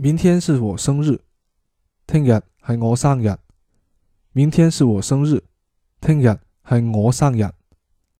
明天是我生日听日系我生日。明天是我生日听日系我生日。